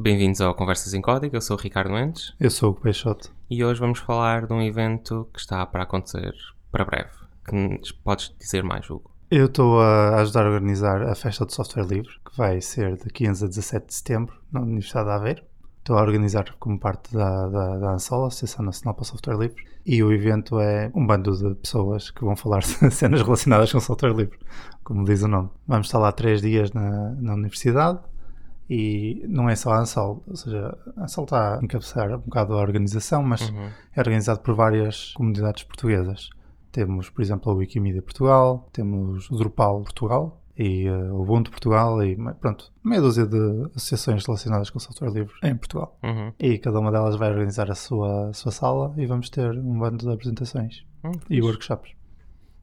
Bem-vindos ao Conversas em Código, eu sou o Ricardo Mendes Eu sou o Peixoto. e hoje vamos falar de um evento que está para acontecer para breve. Que podes dizer mais, Hugo? Eu estou a ajudar a organizar a festa do software livre, que vai ser de 15 a 17 de setembro, na Universidade de Aveiro. Estou a organizar como parte da, da, da ANSOL, Associação Nacional para o Software Livre, e o evento é um bando de pessoas que vão falar de cenas relacionadas com software livre, como diz o nome. Vamos estar lá três dias na, na universidade, e não é só a ANSOL, ou seja, a ANSOL está a encabeçar um bocado a organização, mas Uhum. é organizado por várias comunidades portuguesas. Temos, por exemplo, a Wikimedia Portugal, temos o Drupal Portugal e eh, o Ubuntu Portugal e pronto, meia dúzia de associações relacionadas com software livre em Portugal. Uhum. E cada uma delas vai organizar a sua, a sua sala e vamos ter um bando de apresentações Hum, e workshops.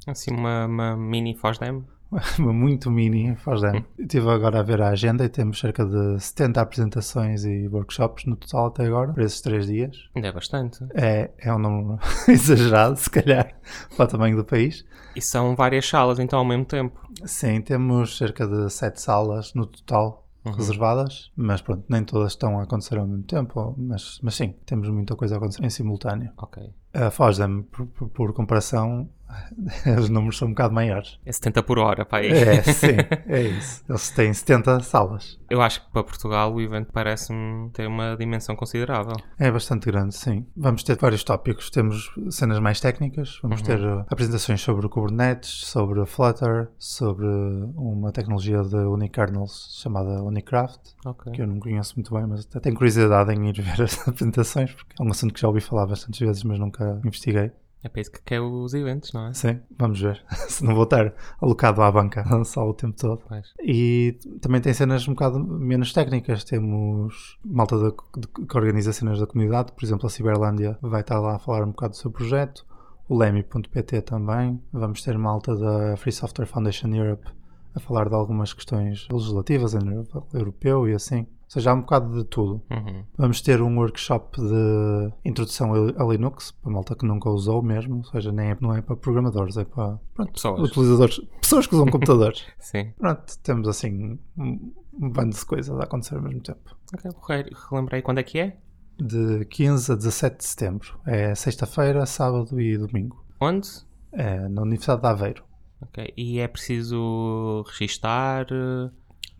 Assim, uma, uma mini FOSDEM. Muito mini faz dano. Estive agora a ver a agenda e temos cerca de 70 apresentações e workshops no total até agora, para esses três dias. Ainda é bastante. É, é um número exagerado, se calhar, para o tamanho do país. E são várias salas, então, ao mesmo tempo. Sim, temos cerca de sete salas no total Uhum. reservadas, mas pronto, nem todas estão a acontecer ao mesmo tempo, mas, mas sim, temos muita coisa a acontecer em simultâneo. Ok. A FOSDEM, por, por- por comparação, os números são um bocado maiores. É 70 por hora, pá. aí. É, sim, é isso. Eles têm 70 salas. Eu acho que para Portugal o evento parece-me ter uma dimensão considerável. É bastante grande, sim. Vamos ter vários tópicos. Temos cenas mais técnicas, vamos Uhum. ter uh, apresentações sobre o Kubernetes, sobre Flutter, sobre uma tecnologia de unikernels chamada Unicraft, Ok. que eu não conheço muito bem, mas até tenho curiosidade em ir ver as apresentações, porque é um assunto que já ouvi falar bastantes vezes, mas nunca investiguei. É para isso que quer os eventos, não é? Sim, vamos ver. Se não vou estar alocado à banca só o tempo todo. Pois. E também tem cenas um bocado menos técnicas. Temos malta da- de- que organiza cenas da comunidade, por exemplo, a Ciberlândia vai estar lá a falar um bocado do seu projeto. O Lemi.pt também. Vamos ter malta da Free Software Foundation Europe a falar de algumas questões legislativas a nível europeu e assim. Ou seja, há um bocado de tudo. Uhum. Vamos ter um workshop de introdução a Linux, para malta que nunca usou mesmo, ou seja, nem é, não é para programadores, é para pronto, Pessoas. utilizadores, pessoas que usam computadores. Sim. Pronto, temos assim um, bando de coisas a acontecer ao mesmo tempo. Ok, correr. Relembrei quando é que é? De 15 a 17 de setembro. É sexta-feira, sábado e domingo. Onde? É na Universidade de Aveiro. Ok. E é preciso registar?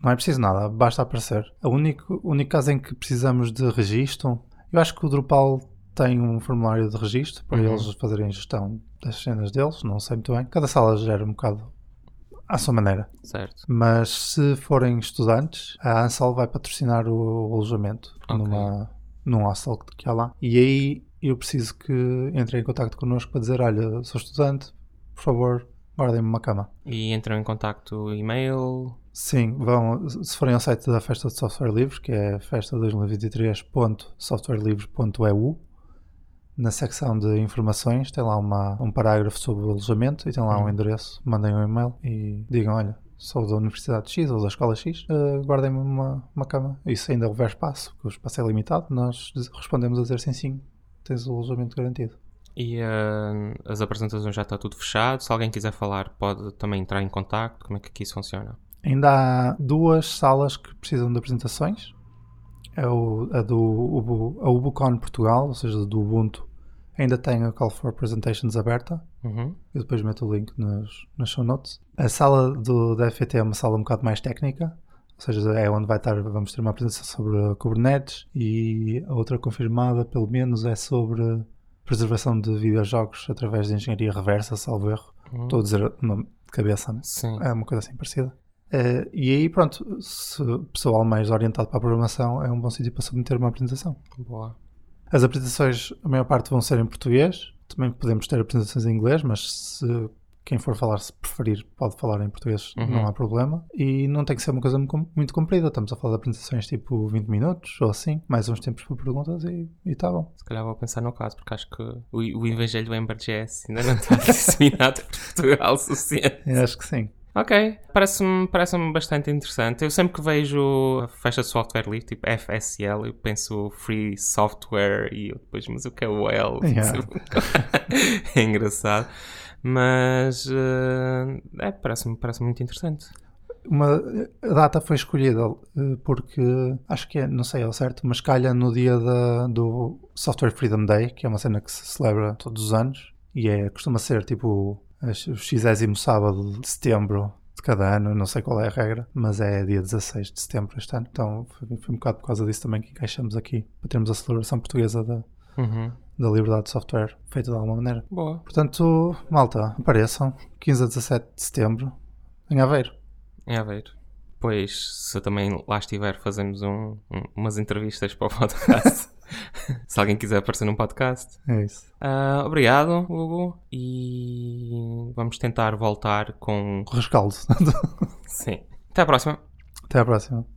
Não é preciso nada, basta aparecer. O único, o único caso em que precisamos de registro, eu acho que o Drupal tem um formulário de registro para Uhum. eles fazerem gestão das cenas deles, não sei muito bem. Cada sala gera um bocado à sua maneira. Certo. Mas se forem estudantes, a ANSOL vai patrocinar o, alojamento Ok. numa, num hostel que há lá. E aí eu preciso que entrem em contato connosco para dizer: Olha, sou estudante, por favor, guardem-me uma cama. E entram em contacto e-mail? Sim, vão, se forem ao site da Festa de Software Livre, que é festa2023.softwarelivre.eu, na secção de informações tem lá uma, um parágrafo sobre o alojamento e tem lá um Hum. endereço. Mandem um e-mail e digam: Olha, sou da Universidade X ou da Escola X, eh, guardem-me uma, uma cama. E se ainda houver espaço, porque o espaço é limitado, nós respondemos a dizer sim, sim, tens o alojamento garantido. E eh, as apresentações já está tudo fechado? Se alguém quiser falar, pode também entrar em contacto? Como é que aqui isso funciona? Ainda há duas salas que precisam de apresentações. É o, a do Ubu, a UbuCon Portugal, ou seja, do Ubuntu. Ainda tem a Call for Presentations aberta. Uhum. Eu depois meto o link nos, nas show notes. A sala do, da FT é uma sala um bocado mais técnica. Ou seja, é onde vai estar, vamos ter uma apresentação sobre Kubernetes e a outra confirmada, pelo menos, é sobre preservação de videojogos através de engenharia reversa, salvo erro. Uhum. Estou a dizer o nome de cabeça, né? Sim. É uma coisa assim parecida. Eh, e aí, pronto, se o pessoal mais orientado para a programação é um bom sítio para submeter uma apresentação. Boa. As apresentações, a maior parte vão ser em português. Também podemos ter apresentações em inglês, mas se quem for falar, se preferir, pode falar em português, Uhum. não há problema. E não tem que ser uma coisa mu- muito comprida. Estamos a falar de apresentações tipo 20 minutos ou assim, mais uns tempos para perguntas e está bom. Se calhar vou pensar no caso, porque acho que o, o Evangelho do Ember.js ainda não está disseminado por Portugal o suficiente. Eu acho que sim. Ok, parece-me parece bastante interessante. Eu sempre que vejo a festa de software livre, tipo FSL, eu penso Free Software e eu depois, mas o que é o L? Yeah. é engraçado. Mas eh, é, parece-me parece muito interessante. uma, a data foi escolhida eh, porque acho que é, não sei ao certo, mas calha no dia da, do Software Freedom Day, que é uma cena que se celebra todos os anos e é, costuma ser tipo o xésimo sábado de setembro de cada ano, não sei qual é a regra, mas é dia 16 de setembro este ano. Então foi, foi um bocado por causa disso também que encaixamos aqui para termos a celebração portuguesa da, Uhum. da liberdade de software feita de alguma maneira. Boa. Portanto, malta, apareçam 15 a 17 de setembro em Aveiro. Em Aveiro. Pois, se eu também lá estiver, fazemos um- um- umas entrevistas para o podcast. se alguém quiser aparecer num podcast. É isso. Ah, obrigado, Hugo. E vamos tentar voltar com. Rescaldo. Sim. Até à próxima. Até à próxima.